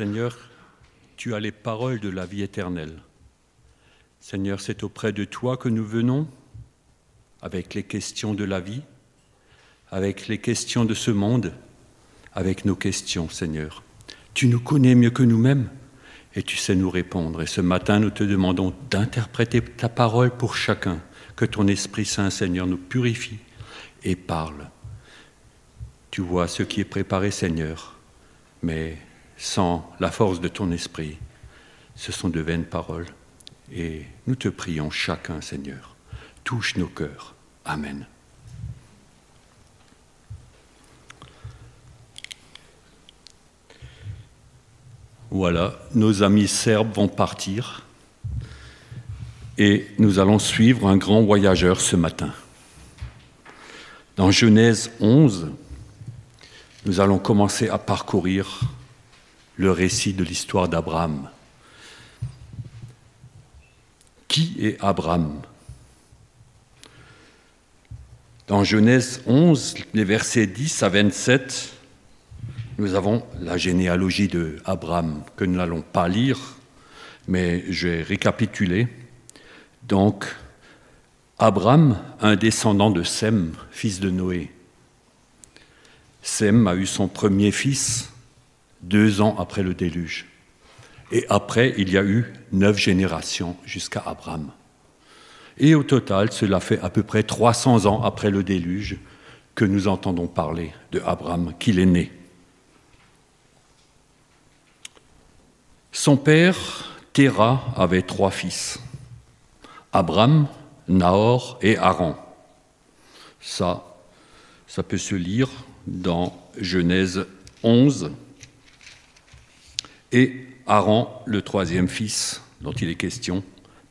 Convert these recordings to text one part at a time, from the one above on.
Seigneur, tu as les paroles de la vie éternelle. Seigneur, c'est auprès de toi que nous venons avec les questions de la vie, avec les questions de ce monde, avec nos questions, Seigneur. Tu nous connais mieux que nous-mêmes et tu sais nous répondre. Et ce matin, nous te demandons d'interpréter ta parole pour chacun, que ton Esprit Saint, Seigneur, nous purifie et parle. Tu vois ce qui est préparé, Seigneur, mais sans la force de ton Esprit, ce sont de vaines paroles. Et nous te prions chacun, Seigneur, touche nos cœurs. Amen. Voilà, nos amis serbes vont partir et nous allons suivre un grand voyageur ce matin. Dans Genèse 11, nous allons commencer à parcourir le récit de l'histoire d'Abraham. Qui est Abraham? Dans Genèse 11, les versets 10 à 27, nous avons la généalogie de Abraham que nous n'allons pas lire, mais je vais récapituler. Donc, Abraham, un descendant de Sem, fils de Noé. Sem a eu son premier fils deux ans après le déluge. Et après, il y a eu neuf générations jusqu'à Abraham. Et au total, cela fait à peu près 300 ans après le déluge que nous entendons parler de Abraham, qu'il est né. Son père, Terah, avait trois fils, Abraham, Nahor et Aaron. Ça, ça peut se lire dans Genèse 11. Et Aaron, le troisième fils dont il est question,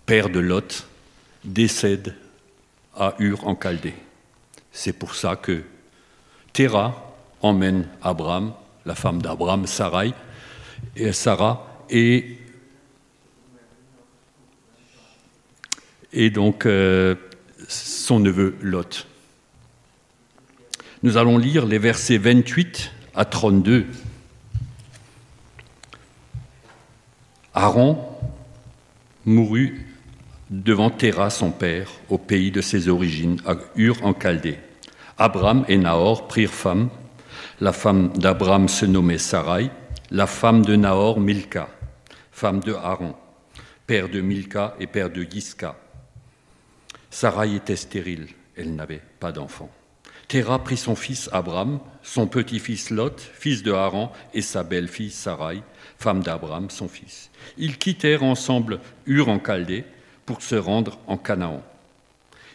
père de Lot, décède à Ur en Chaldée. C'est pour ça que Terah emmène Abraham, la femme d'Abraham, Sarai, et Sarah, et, et donc euh, son neveu Lot. Nous allons lire les versets 28 à 32. Aaron mourut devant Terah, son père, au pays de ses origines, à Ur en Chaldée. Abraham et Nahor prirent femme. La femme d'Abraham se nommait Sarai, la femme de Nahor Milka femme de Aaron, père de Milka et père de Yiska. Sarai était stérile, elle n'avait pas d'enfant. Terah prit son fils Abraham, son petit-fils Lot, fils de Aaron, et sa belle-fille Sarai, femme d'Abraham, son fils. Ils quittèrent ensemble Ur en Chaldée pour se rendre en Canaan.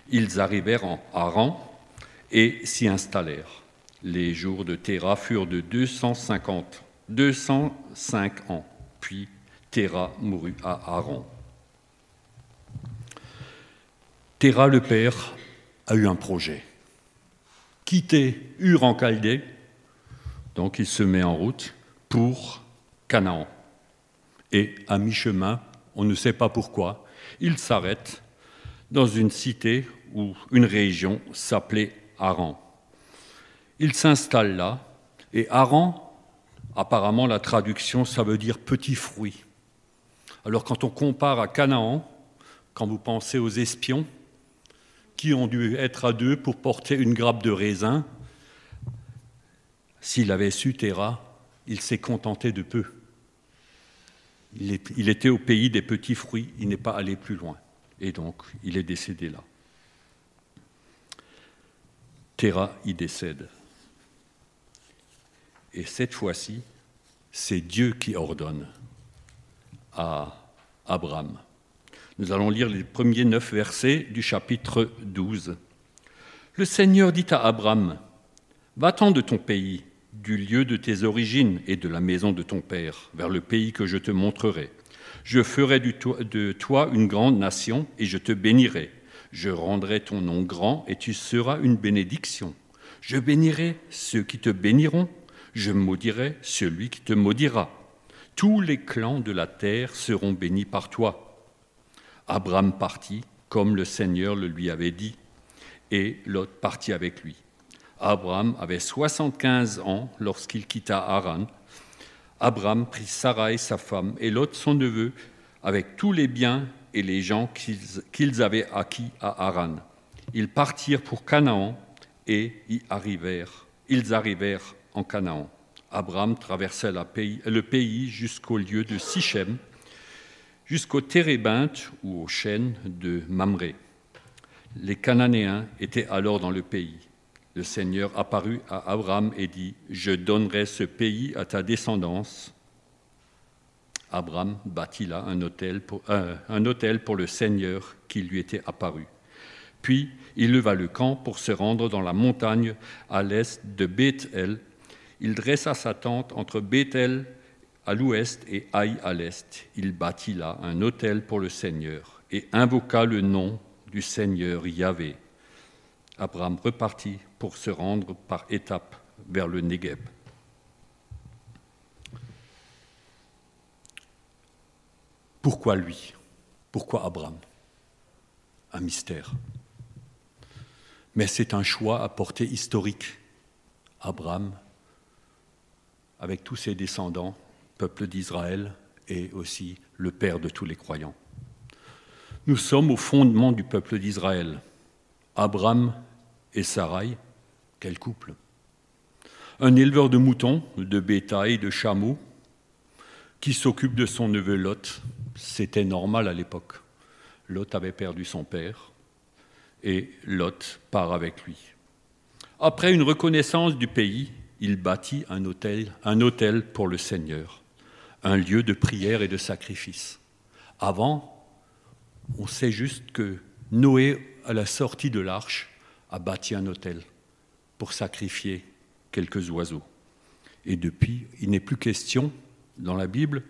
Ils arrivèrent en Haran et s'y installèrent. Les jours de Terah furent de 250, 205 ans, puis Terah mourut à Aaron. Terah le père a eu un projet. Quitter Ur en Chaldée, donc il se met en route pour Canaan. Et à mi-chemin, on ne sait pas pourquoi, il s'arrête dans une cité ou une région s'appelait Aran. Il s'installe là, et Aran, apparemment la traduction, ça veut dire petit fruit. Alors quand on compare à Canaan, quand vous pensez aux espions qui ont dû être à deux pour porter une grappe de raisin, s'il avait su Terra, il s'est contenté de peu. Il, était au pays des petits fruits, il n'est pas allé plus loin. Et donc, il est décédé là. Terra y décède. Et cette fois-ci, c'est Dieu qui ordonne à Abraham. Nous allons lire les premiers neuf versets du chapitre 12. Le Seigneur dit à Abraham, Va-t'en de ton pays, du lieu de tes origines et de la maison de ton père, vers le pays que je te montrerai. Je ferai de toi une grande nation et je te bénirai. Je rendrai ton nom grand et tu seras une bénédiction. Je bénirai ceux qui te béniront, je maudirai celui qui te maudira tous les clans de la terre seront bénis par toi. Abraham partit, comme le Seigneur le lui avait dit, et Lot partit avec lui. Abraham avait 75 ans lorsqu'il quitta Haran. Abraham prit Sarai, sa femme, et Lot, son neveu, avec tous les biens et les gens qu'ils avaient acquis à Haran. Ils partirent pour Canaan et y arrivèrent. Ils arrivèrent en Canaan. Abraham traversa le pays jusqu'au lieu de Sichem, jusqu'au Térébinthe ou aux chênes de Mamré. Les Cananéens étaient alors dans le pays. Le Seigneur apparut à Abraham et dit, Je donnerai ce pays à ta descendance. Abraham bâtit là un hôtel pour, euh, pour le Seigneur qui lui était apparu. Puis il leva le camp pour se rendre dans la montagne à l'est de Bethel. Il dressa sa tente entre Bethel à l'ouest et Haï à l'est. Il bâtit là un hôtel pour le Seigneur et invoqua le nom du Seigneur Yahvé. Abraham repartit pour se rendre par étapes vers le Negev. Pourquoi lui? Pourquoi Abraham? Un mystère. Mais c'est un choix à portée historique. Abraham, avec tous ses descendants, peuple d'Israël, et aussi le père de tous les croyants. Nous sommes au fondement du peuple d'Israël. Abraham et Sarai, quel couple Un éleveur de moutons, de bétail, de chameaux, qui s'occupe de son neveu Lot. C'était normal à l'époque. Lot avait perdu son père et Lot part avec lui. Après une reconnaissance du pays, il bâtit un hôtel, un hôtel pour le Seigneur, un lieu de prière et de sacrifice. Avant, on sait juste que Noé, à la sortie de l'arche, a bâti un hôtel pour sacrifier quelques oiseaux. Et depuis, il n'est plus question dans la Bible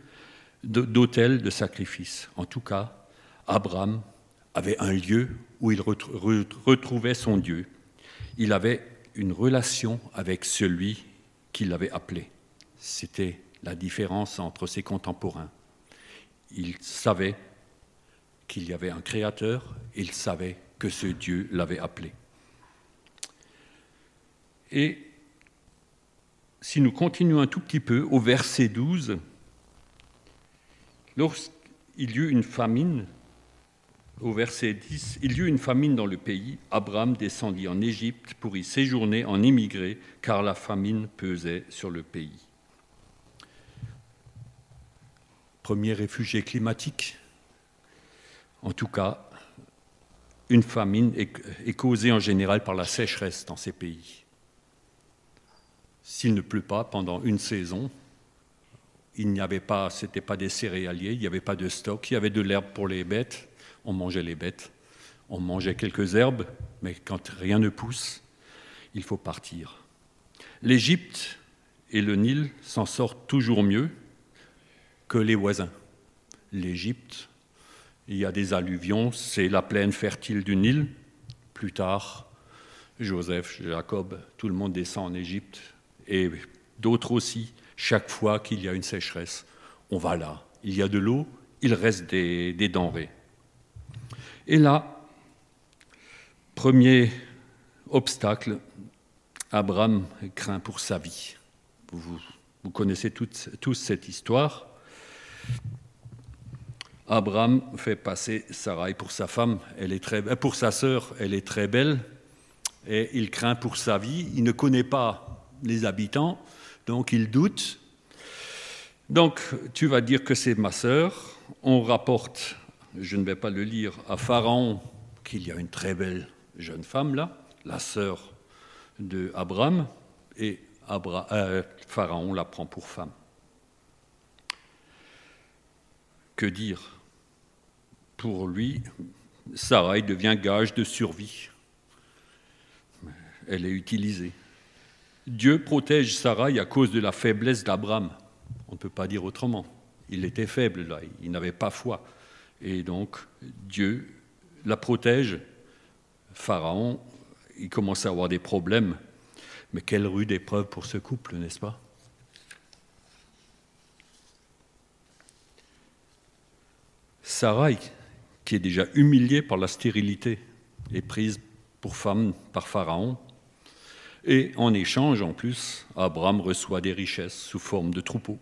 d'autel de sacrifice. En tout cas, Abraham avait un lieu où il retrouvait son Dieu. Il avait une relation avec celui qui l'avait appelé. C'était la différence entre ses contemporains. Il savait qu'il y avait un créateur, il savait que ce Dieu l'avait appelé. Et si nous continuons un tout petit peu au verset 12, lorsqu'il y eut une famine, au verset 10, il y eut une famine dans le pays, Abraham descendit en Égypte pour y séjourner en immigré, car la famine pesait sur le pays. Premier réfugié climatique, en tout cas, une famine est causée en général par la sécheresse dans ces pays. S'il ne pleut pas pendant une saison, il n'y avait pas, c'était pas des céréaliers, il n'y avait pas de stock, il y avait de l'herbe pour les bêtes, on mangeait les bêtes, on mangeait quelques herbes, mais quand rien ne pousse, il faut partir. L'Égypte et le Nil s'en sortent toujours mieux que les voisins. L'Égypte, il y a des alluvions, c'est la plaine fertile du Nil. Plus tard, Joseph, Jacob, tout le monde descend en Égypte et d'autres aussi, chaque fois qu'il y a une sécheresse, on va là. Il y a de l'eau, il reste des, denrées. Et là, premier obstacle, Abraham craint pour sa vie. Vous, connaissez tous cette histoire. Abraham fait passer Sarai pour sa femme, très, pour sa sœur, elle est très belle, et il craint pour sa vie. Il ne connaît pas les habitants, donc ils doutent. Donc tu vas dire que c'est ma sœur. On rapporte, je ne vais pas le lire, à Pharaon qu'il y a une très belle jeune femme là, la sœur de Abraham, et euh, Pharaon la prend pour femme. Que dire? Pour lui, Sarai devient gage de survie. Elle est utilisée. Dieu protège Sarai à cause de la faiblesse d'Abraham. On ne peut pas dire autrement. Il était faible, là, il n'avait pas foi. Et donc, Dieu la protège. Pharaon, il commence à avoir des problèmes. Mais quelle rude épreuve pour ce couple, n'est-ce pas? Sarai, qui est déjà humiliée par la stérilité, est prise pour femme par Pharaon. Et en échange, en plus, Abraham reçoit des richesses sous forme de troupeaux.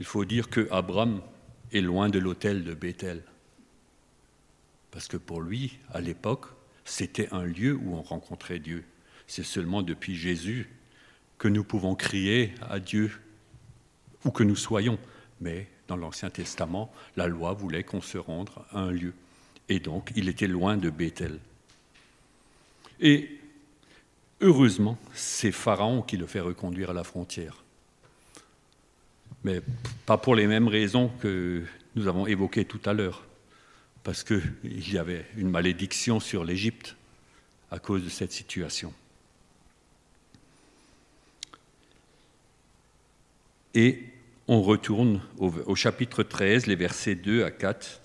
il faut dire que Abraham est loin de l'autel de Bethel. Parce que pour lui, à l'époque, c'était un lieu où on rencontrait Dieu. C'est seulement depuis Jésus que nous pouvons crier à Dieu où que nous soyons. Mais dans l'Ancien Testament, la loi voulait qu'on se rende à un lieu. Et donc, il était loin de Bethel. Et heureusement, c'est Pharaon qui le fait reconduire à la frontière. Mais pas pour les mêmes raisons que nous avons évoquées tout à l'heure parce qu'il y avait une malédiction sur l'Égypte à cause de cette situation. Et on retourne au, chapitre 13, les versets 2 à 4.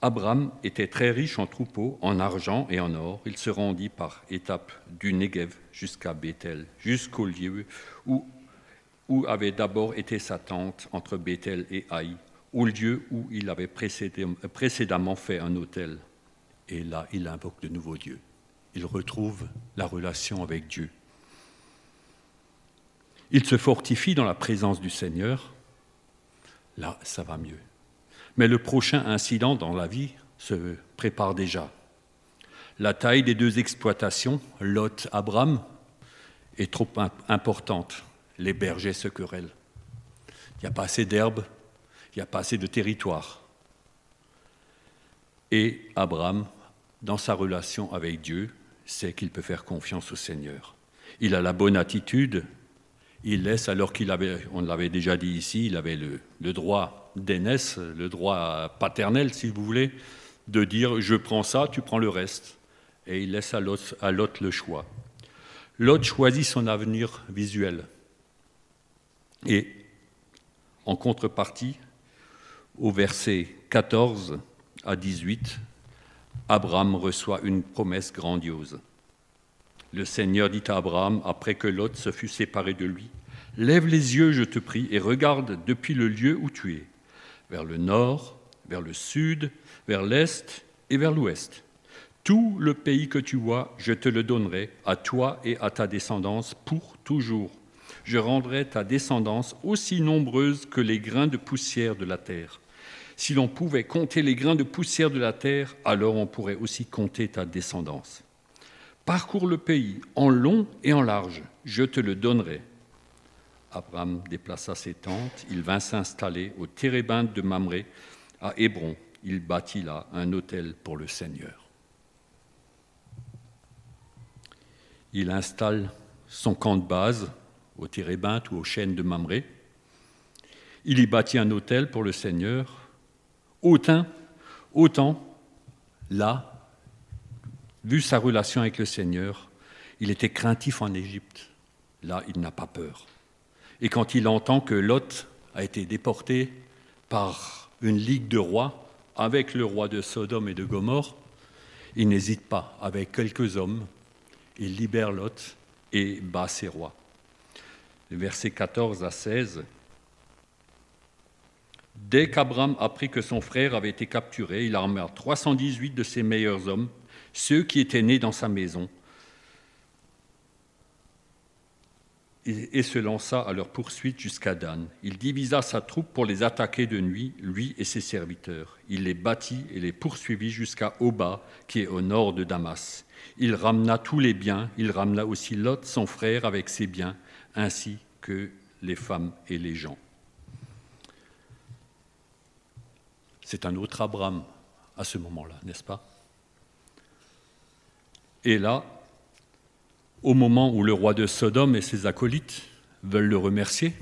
Abraham était très riche en troupeaux, en argent et en or. Il se rendit par étapes du Negev jusqu'à Bethel, jusqu'au lieu où avait d'abord été sa tente entre Bethel et Haï, au lieu où il avait précédemment fait un hôtel. Et là, il invoque de nouveau Dieu. Il retrouve la relation avec Dieu. Il se fortifie dans la présence du Seigneur. Là, ça va mieux. Mais le prochain incident dans la vie se prépare déjà. La taille des deux exploitations, Lot-Abraham, est trop importante les bergers se querellent. Il n'y a pas assez d'herbe, il n'y a pas assez de territoire. Et Abraham, dans sa relation avec Dieu, sait qu'il peut faire confiance au Seigneur. Il a la bonne attitude, il laisse, alors qu'il avait, on l'avait déjà dit ici, il avait le, droit d'aînesse, le droit paternel, si vous voulez, de dire je prends ça, tu prends le reste. Et il laisse à l'autre le choix. L'autre choisit son avenir visuel. Et en contrepartie, au verset 14 à 18, Abraham reçoit une promesse grandiose. Le Seigneur dit à Abraham, après que Lot se fut séparé de lui, Lève les yeux, je te prie, et regarde depuis le lieu où tu es, vers le nord, vers le sud, vers l'est et vers l'ouest. Tout le pays que tu vois, je te le donnerai à toi et à ta descendance pour toujours je rendrai ta descendance aussi nombreuse que les grains de poussière de la terre. Si l'on pouvait compter les grains de poussière de la terre, alors on pourrait aussi compter ta descendance. Parcours le pays en long et en large, je te le donnerai. Abraham déplaça ses tentes, il vint s'installer au térébinthe de Mamré, à Hébron. Il bâtit là un hôtel pour le Seigneur. Il installe son camp de base au Térébinthe ou aux chênes de Mamré. Il y bâtit un hôtel pour le Seigneur. Autant, autant, là, vu sa relation avec le Seigneur, il était craintif en Égypte. Là, il n'a pas peur. Et quand il entend que Lot a été déporté par une ligue de rois avec le roi de Sodome et de Gomorre, il n'hésite pas, avec quelques hommes, il libère Lot et bat ses rois versets 14 à 16. Dès qu'Abraham apprit que son frère avait été capturé, il arma 318 de ses meilleurs hommes, ceux qui étaient nés dans sa maison, et se lança à leur poursuite jusqu'à Dan. Il divisa sa troupe pour les attaquer de nuit, lui et ses serviteurs. Il les battit et les poursuivit jusqu'à Oba, qui est au nord de Damas. Il ramena tous les biens, il ramena aussi Lot, son frère, avec ses biens, ainsi que les femmes et les gens. C'est un autre Abraham à ce moment-là, n'est-ce pas? Et là, au moment où le roi de Sodome et ses acolytes veulent le remercier,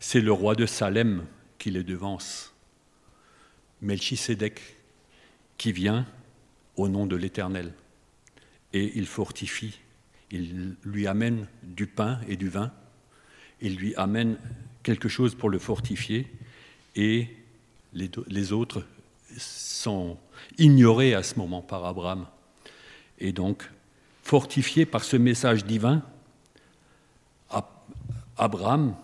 c'est le roi de Salem qui les devance, Melchisédek, qui vient au nom de l'Éternel. Et il fortifie il lui amène du pain et du vin, il lui amène quelque chose pour le fortifier, et les, autres sont ignorés à ce moment par Abraham. Et donc, fortifié par ce message divin, Abraham,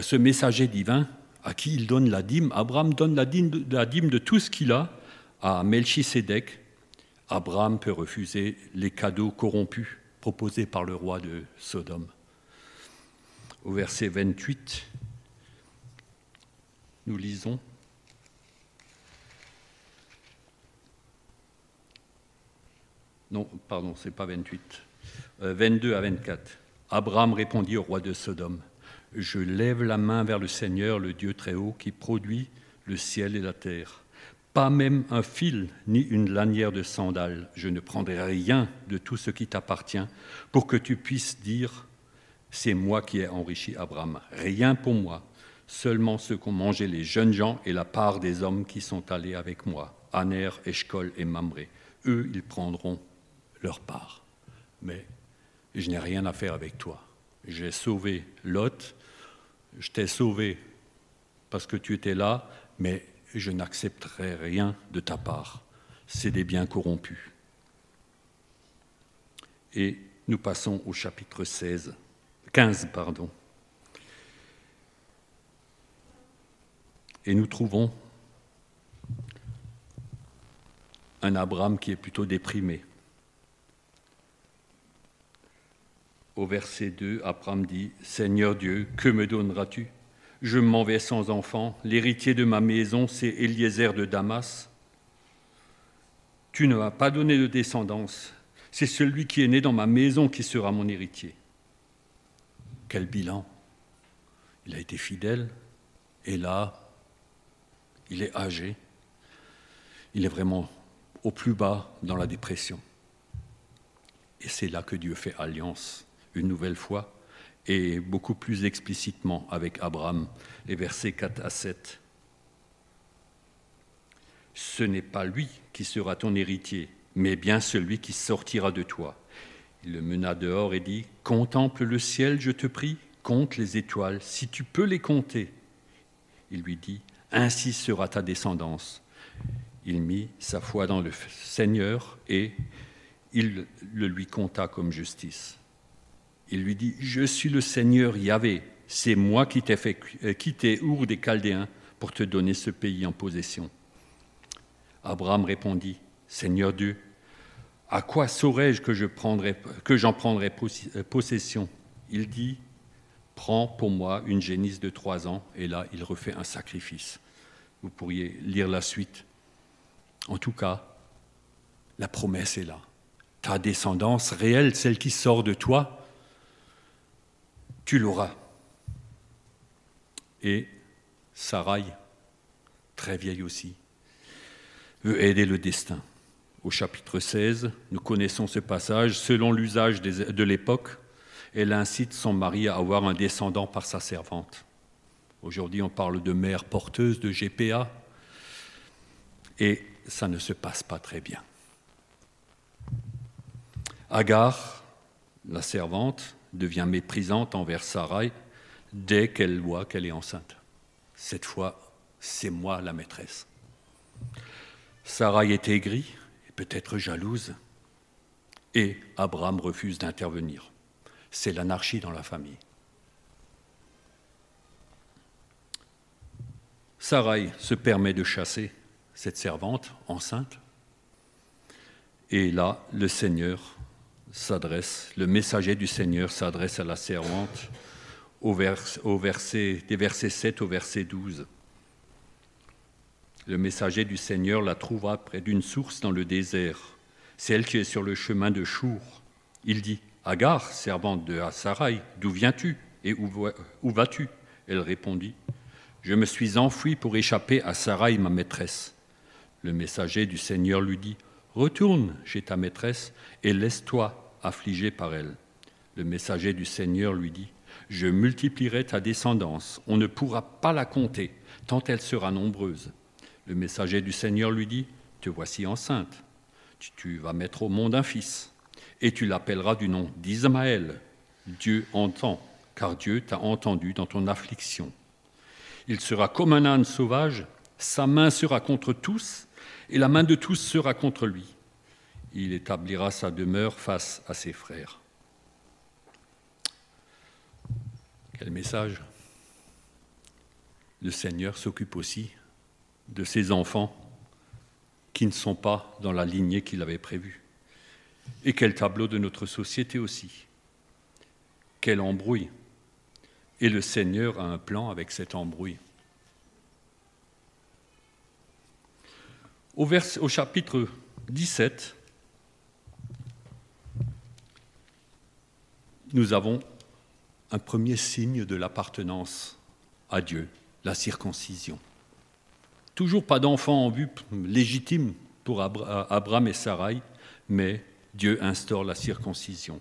ce messager divin, à qui il donne la dîme, Abraham donne la dîme, de tout ce qu'il a à Melchisédek. Abraham peut refuser les cadeaux corrompus proposé par le roi de Sodome. au verset 28, nous lisons Non, pardon, c'est pas 28. 22 euh, à 24. Abraham répondit au roi de Sodome Je lève la main vers le Seigneur, le Dieu très haut, qui produit le ciel et la terre. Pas même un fil ni une lanière de sandales. Je ne prendrai rien de tout ce qui t'appartient pour que tu puisses dire C'est moi qui ai enrichi Abraham. Rien pour moi, seulement ce qu'ont mangé les jeunes gens et la part des hommes qui sont allés avec moi, Aner, Eshkol et Mamré. Eux, ils prendront leur part. Mais je n'ai rien à faire avec toi. J'ai sauvé Lot, je t'ai sauvé parce que tu étais là, mais je n'accepterai rien de ta part. C'est des biens corrompus. Et nous passons au chapitre 16, 15. Pardon. Et nous trouvons un Abraham qui est plutôt déprimé. Au verset 2, Abraham dit, Seigneur Dieu, que me donneras-tu? Je m'en vais sans enfant, l'héritier de ma maison, c'est Eliezer de Damas. Tu ne m'as pas donné de descendance, c'est celui qui est né dans ma maison qui sera mon héritier. Quel bilan Il a été fidèle, et là, il est âgé, il est vraiment au plus bas dans la dépression. Et c'est là que Dieu fait alliance une nouvelle fois et beaucoup plus explicitement avec Abraham, les versets 4 à 7. Ce n'est pas lui qui sera ton héritier, mais bien celui qui sortira de toi. Il le mena dehors et dit, Contemple le ciel, je te prie, compte les étoiles, si tu peux les compter. Il lui dit, Ainsi sera ta descendance. Il mit sa foi dans le Seigneur et il le lui compta comme justice. Il lui dit, je suis le Seigneur Yahvé, c'est moi qui t'ai fait euh, quitter Our des Chaldéens pour te donner ce pays en possession. Abraham répondit, Seigneur Dieu, à quoi saurais-je que, je que j'en prendrais euh, possession? Il dit, prends pour moi une génisse de trois ans, et là il refait un sacrifice. Vous pourriez lire la suite. En tout cas, la promesse est là. Ta descendance réelle, celle qui sort de toi, tu l'auras. Et Sarai, très vieille aussi, veut aider le destin. Au chapitre 16, nous connaissons ce passage. Selon l'usage de l'époque, elle incite son mari à avoir un descendant par sa servante. Aujourd'hui, on parle de mère porteuse de GPA, et ça ne se passe pas très bien. Agar, la servante, devient méprisante envers Sarai dès qu'elle voit qu'elle est enceinte. Cette fois, c'est moi la maîtresse. Sarai est aigrie et peut-être jalouse, et Abraham refuse d'intervenir. C'est l'anarchie dans la famille. Sarai se permet de chasser cette servante enceinte, et là, le Seigneur s'adresse, le messager du Seigneur s'adresse à la servante des versets 7 au verset 12. Le messager du Seigneur la trouva près d'une source dans le désert, celle qui est sur le chemin de Chour. Il dit Agar, servante de Sarai, d'où viens-tu et où, où vas-tu? Elle répondit Je me suis enfui pour échapper à Sarai, ma maîtresse. Le messager du Seigneur lui dit Retourne chez ta maîtresse et laisse-toi affligé par elle. Le messager du Seigneur lui dit, Je multiplierai ta descendance, on ne pourra pas la compter, tant elle sera nombreuse. Le messager du Seigneur lui dit, Te voici enceinte, tu, vas mettre au monde un fils, et tu l'appelleras du nom d'Ismaël. Dieu entend, car Dieu t'a entendu dans ton affliction. Il sera comme un âne sauvage, sa main sera contre tous, et la main de tous sera contre lui il établira sa demeure face à ses frères. Quel message Le Seigneur s'occupe aussi de ses enfants qui ne sont pas dans la lignée qu'il avait prévue. Et quel tableau de notre société aussi. Quel embrouille. Et le Seigneur a un plan avec cet embrouille. Au, chapitre 17, nous avons un premier signe de l'appartenance à Dieu, la circoncision. Toujours pas d'enfant en vue légitime pour Abraham et Sarai, mais Dieu instaure la circoncision.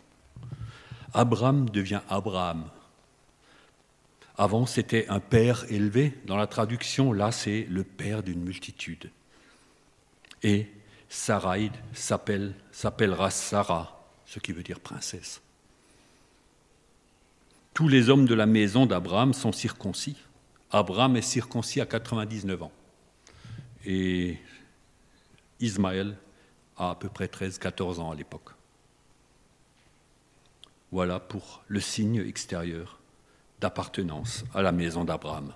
Abraham devient Abraham. Avant, c'était un père élevé. Dans la traduction, là, c'est le père d'une multitude. Et Sarai s'appellera Sarah, ce qui veut dire princesse. Tous les hommes de la maison d'Abraham sont circoncis. Abraham est circoncis à 99 ans. Et Ismaël a à peu près 13-14 ans à l'époque. Voilà pour le signe extérieur d'appartenance à la maison d'Abraham.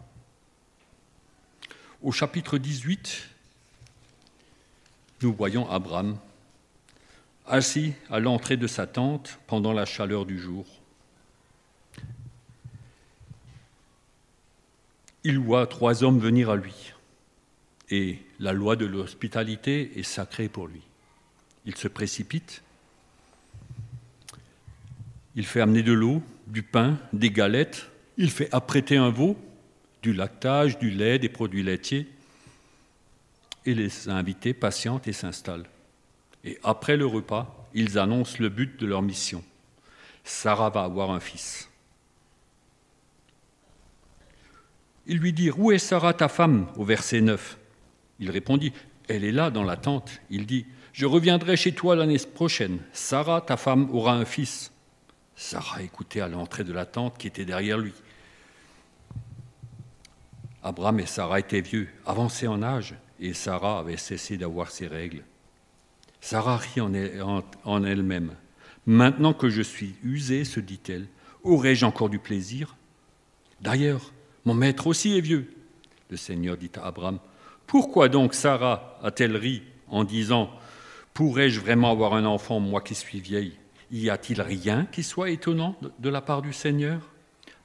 Au chapitre 18, nous voyons Abraham assis à l'entrée de sa tente pendant la chaleur du jour. Il voit trois hommes venir à lui, et la loi de l'hospitalité est sacrée pour lui. Il se précipite, il fait amener de l'eau, du pain, des galettes, il fait apprêter un veau, du lactage, du lait, des produits laitiers, et les invités patientent et s'installent. Et après le repas, ils annoncent le but de leur mission. Sarah va avoir un fils. Ils lui dirent Où est Sarah, ta femme? Au verset 9. Il répondit Elle est là dans la tente. Il dit Je reviendrai chez toi l'année prochaine. Sarah, ta femme, aura un fils. Sarah écoutait à l'entrée de la tente qui était derrière lui. Abraham et Sarah étaient vieux, avancés en âge et Sarah avait cessé d'avoir ses règles. Sarah rit en elle-même. Maintenant que je suis usée, se dit-elle, aurais-je encore du plaisir? D'ailleurs, mon maître aussi est vieux. Le Seigneur dit à Abraham, Pourquoi donc Sarah a-t-elle ri en disant, Pourrais-je vraiment avoir un enfant, moi qui suis vieille? Y a-t-il rien qui soit étonnant de la part du Seigneur?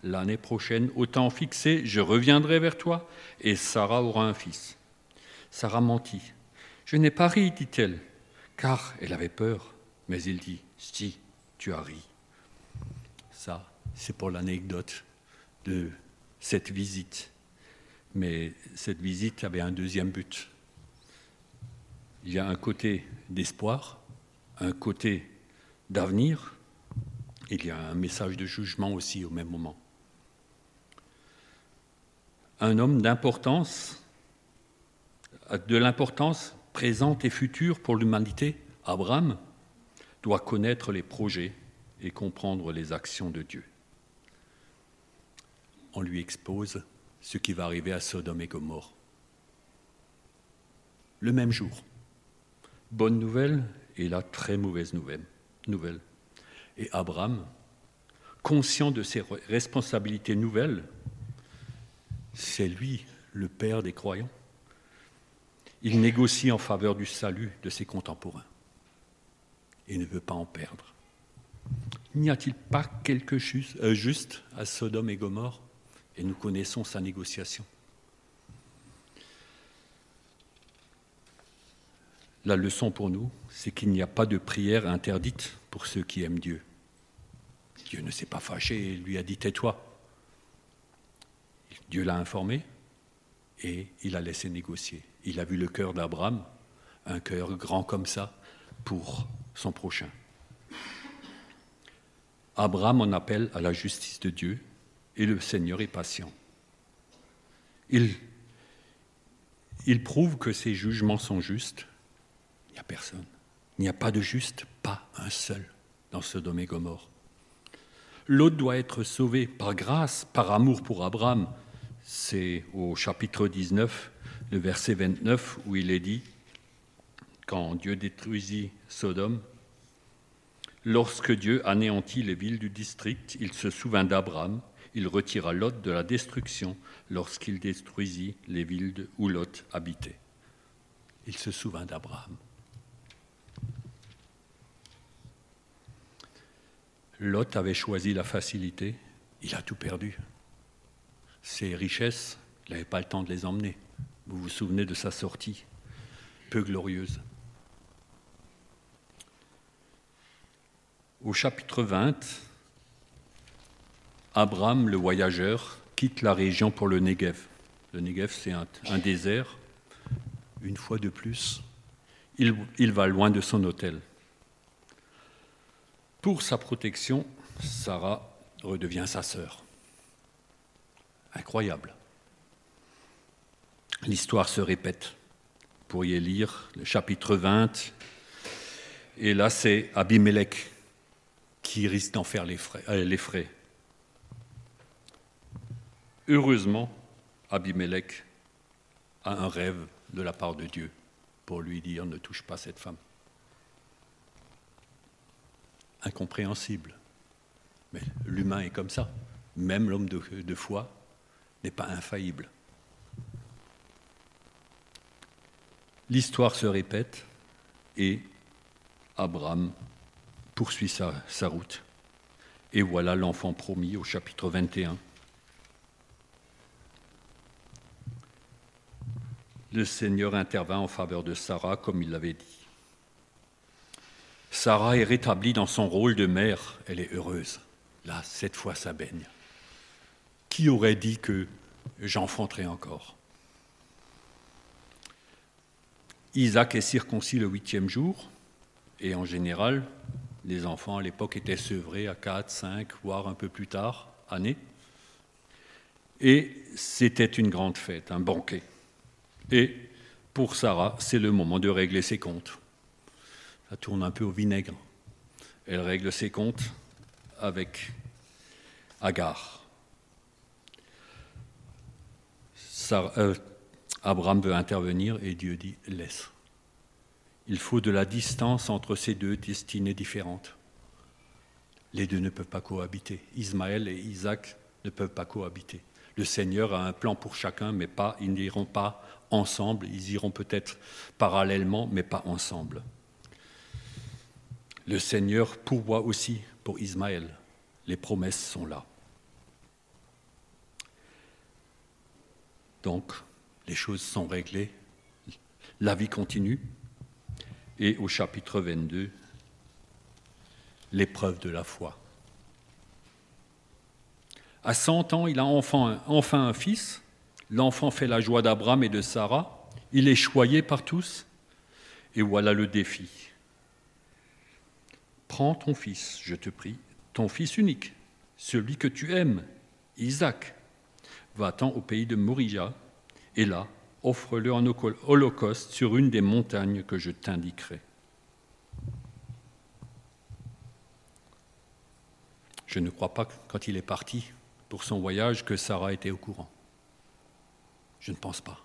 L'année prochaine, au temps fixé, je reviendrai vers toi, et Sarah aura un fils. Sarah mentit. Je n'ai pas ri, dit-elle, car elle avait peur. Mais il dit, si, tu as ri. Ça, c'est pour l'anecdote de cette visite. Mais cette visite avait un deuxième but. Il y a un côté d'espoir, un côté d'avenir, il y a un message de jugement aussi au même moment. Un homme d'importance de l'importance présente et future pour l'humanité, Abraham doit connaître les projets et comprendre les actions de Dieu. On lui expose ce qui va arriver à Sodome et Gomorre. Le même jour. Bonne nouvelle et la très mauvaise nouvelle. Et Abraham, conscient de ses responsabilités nouvelles, c'est lui le père des croyants il négocie en faveur du salut de ses contemporains et ne veut pas en perdre. N'y a-t-il pas quelque chose euh, juste à Sodome et Gomorre? Et nous connaissons sa négociation. La leçon pour nous, c'est qu'il n'y a pas de prière interdite pour ceux qui aiment Dieu. Dieu ne s'est pas fâché et lui a dit tais-toi. Dieu l'a informé et il a laissé négocier. Il a vu le cœur d'Abraham, un cœur grand comme ça, pour son prochain. Abraham en appelle à la justice de Dieu et le Seigneur est patient. Il, il prouve que ses jugements sont justes. Il n'y a personne. Il n'y a pas de juste, pas un seul dans ce et Gomorre. L'autre doit être sauvé par grâce, par amour pour Abraham. C'est au chapitre 19 le verset 29 où il est dit, quand Dieu détruisit Sodome, lorsque Dieu anéantit les villes du district, il se souvint d'Abraham, il retira Lot de la destruction lorsqu'il détruisit les villes où Lot habitait. Il se souvint d'Abraham. Lot avait choisi la facilité, il a tout perdu. Ses richesses, il n'avait pas le temps de les emmener. Vous vous souvenez de sa sortie, peu glorieuse. Au chapitre 20, Abraham, le voyageur, quitte la région pour le Negev. Le Negev, c'est un, désert. Une fois de plus, il, va loin de son hôtel. Pour sa protection, Sarah redevient sa sœur. Incroyable. L'histoire se répète. Vous pourriez lire le chapitre 20. Et là, c'est Abimelech qui risque d'en faire les frais, euh, les frais. Heureusement, Abimelech a un rêve de la part de Dieu pour lui dire ne touche pas cette femme. Incompréhensible. Mais l'humain est comme ça. Même l'homme de, foi n'est pas infaillible. L'histoire se répète et Abraham poursuit sa, sa route. Et voilà l'enfant promis au chapitre 21. Le Seigneur intervint en faveur de Sarah comme il l'avait dit. Sarah est rétablie dans son rôle de mère, elle est heureuse. Là, cette fois, ça baigne. Qui aurait dit que j'enfanterais encore? Isaac est circoncis le huitième jour, et en général, les enfants à l'époque étaient sevrés à 4, 5, voire un peu plus tard, année. Et c'était une grande fête, un banquet. Et pour Sarah, c'est le moment de régler ses comptes. Ça tourne un peu au vinaigre. Elle règle ses comptes avec Agar. Euh, Abraham veut intervenir et Dieu dit laisse. Il faut de la distance entre ces deux destinées différentes. Les deux ne peuvent pas cohabiter. Ismaël et Isaac ne peuvent pas cohabiter. Le Seigneur a un plan pour chacun, mais pas, ils n'iront pas ensemble. Ils iront peut-être parallèlement, mais pas ensemble. Le Seigneur pourvoit aussi pour Ismaël. Les promesses sont là. Donc, les choses sont réglées, la vie continue. Et au chapitre 22, l'épreuve de la foi. À 100 ans, il a enfin, enfin un fils. L'enfant fait la joie d'Abraham et de Sarah. Il est choyé par tous. Et voilà le défi. Prends ton fils, je te prie, ton fils unique, celui que tu aimes, Isaac. Va-t'en au pays de Morija, et là, offre-le en holocauste sur une des montagnes que je t'indiquerai. Je ne crois pas, quand il est parti pour son voyage, que Sarah était au courant. Je ne pense pas.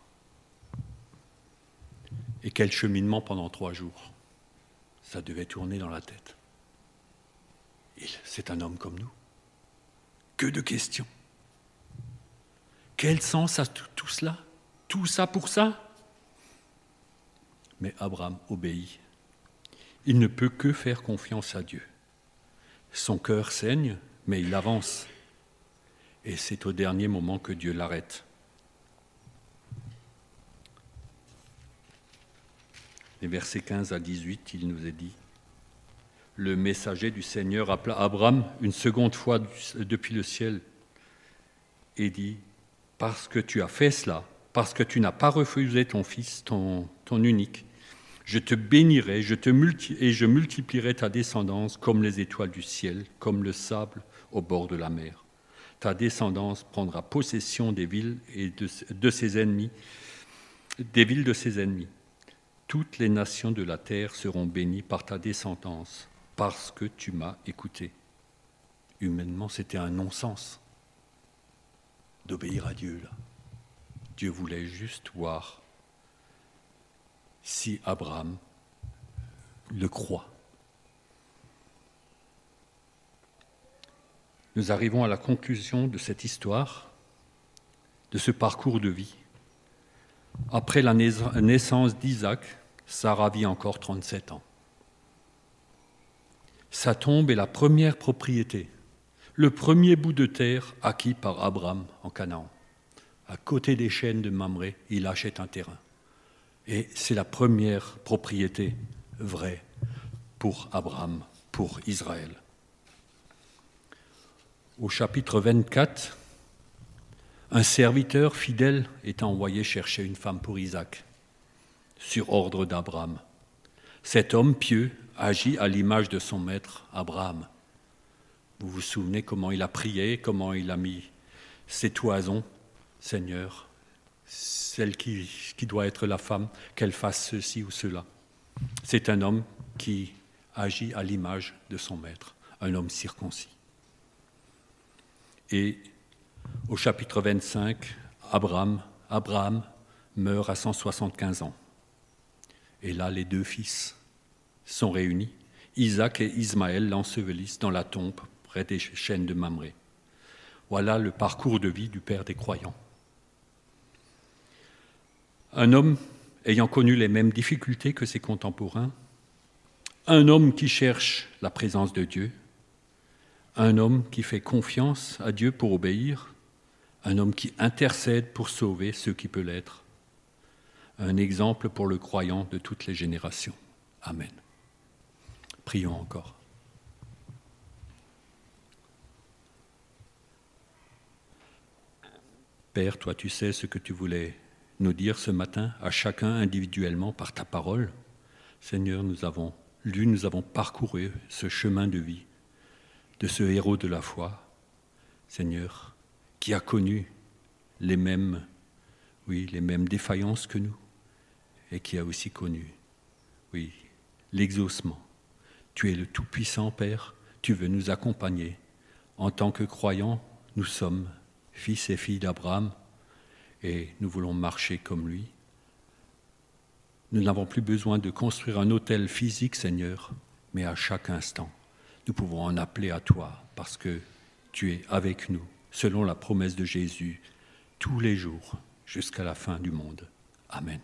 Et quel cheminement pendant trois jours. Ça devait tourner dans la tête. C'est un homme comme nous. Que de questions. Quel sens a tout cela? Tout ça pour ça? Mais Abraham obéit. Il ne peut que faire confiance à Dieu. Son cœur saigne, mais il avance. Et c'est au dernier moment que Dieu l'arrête. Les versets 15 à 18, il nous est dit le messager du Seigneur appela Abraham une seconde fois depuis le ciel et dit, parce que tu as fait cela, parce que tu n'as pas refusé ton fils, ton, unique, je te bénirai je te et je multiplierai ta descendance comme les étoiles du ciel, comme le sable au bord de la mer. Ta descendance prendra possession des villes et de ses ennemis, des villes de ses ennemis. Toutes les nations de la terre seront bénies par ta descendance parce que tu m'as écouté. Humainement, c'était un non-sens d'obéir à Dieu. Là. Dieu voulait juste voir si Abraham le croit. Nous arrivons à la conclusion de cette histoire, de ce parcours de vie. Après la naissance d'Isaac, Sarah vit encore 37 ans. Sa tombe est la première propriété, le premier bout de terre acquis par Abraham en Canaan. à côté des chaînes de Mamré, il achète un terrain. Et c'est la première propriété vraie pour Abraham, pour Israël. Au chapitre 24, un serviteur fidèle est envoyé chercher une femme pour Isaac, sur ordre d'Abraham. Cet homme pieux agit à l'image de son maître Abraham. Vous vous souvenez comment il a prié, comment il a mis ses toisons, Seigneur, celle qui, doit être la femme, qu'elle fasse ceci ou cela. C'est un homme qui agit à l'image de son maître, un homme circoncis. Et au chapitre 25, Abraham, Abraham meurt à 175 ans. Et là, les deux fils sont réunis. Isaac et Ismaël l'ensevelissent dans la tombe près des chaînes de Mamré. Voilà le parcours de vie du Père des croyants. Un homme ayant connu les mêmes difficultés que ses contemporains, un homme qui cherche la présence de Dieu, un homme qui fait confiance à Dieu pour obéir, un homme qui intercède pour sauver ceux qui peuvent l'être, un exemple pour le croyant de toutes les générations. Amen. Prions encore. Père, toi tu sais ce que tu voulais nous dire ce matin à chacun individuellement par ta parole. Seigneur, nous avons lu, nous avons parcouru ce chemin de vie de ce héros de la foi, Seigneur, qui a connu les mêmes, oui, les mêmes défaillances que nous et qui a aussi connu, oui, l'exaucement. Tu es le Tout-Puissant Père, tu veux nous accompagner. En tant que croyants, nous sommes fils et filles d'Abraham et nous voulons marcher comme lui. Nous n'avons plus besoin de construire un hôtel physique, Seigneur, mais à chaque instant, nous pouvons en appeler à toi parce que tu es avec nous, selon la promesse de Jésus, tous les jours jusqu'à la fin du monde. Amen.